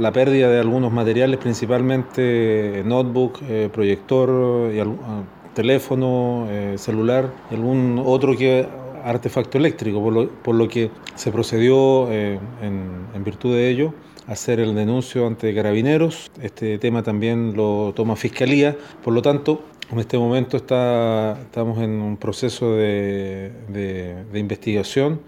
La pérdida de algunos materiales, principalmente eh, notebook, eh, proyector, eh, y ah, teléfono, celular y algún otro que artefacto eléctrico, por lo, que se procedió en, en virtud de ello a hacer el denuncio ante carabineros. Este tema también lo toma Fiscalía, por lo tanto, en este momento está, estamos en un proceso de, de investigación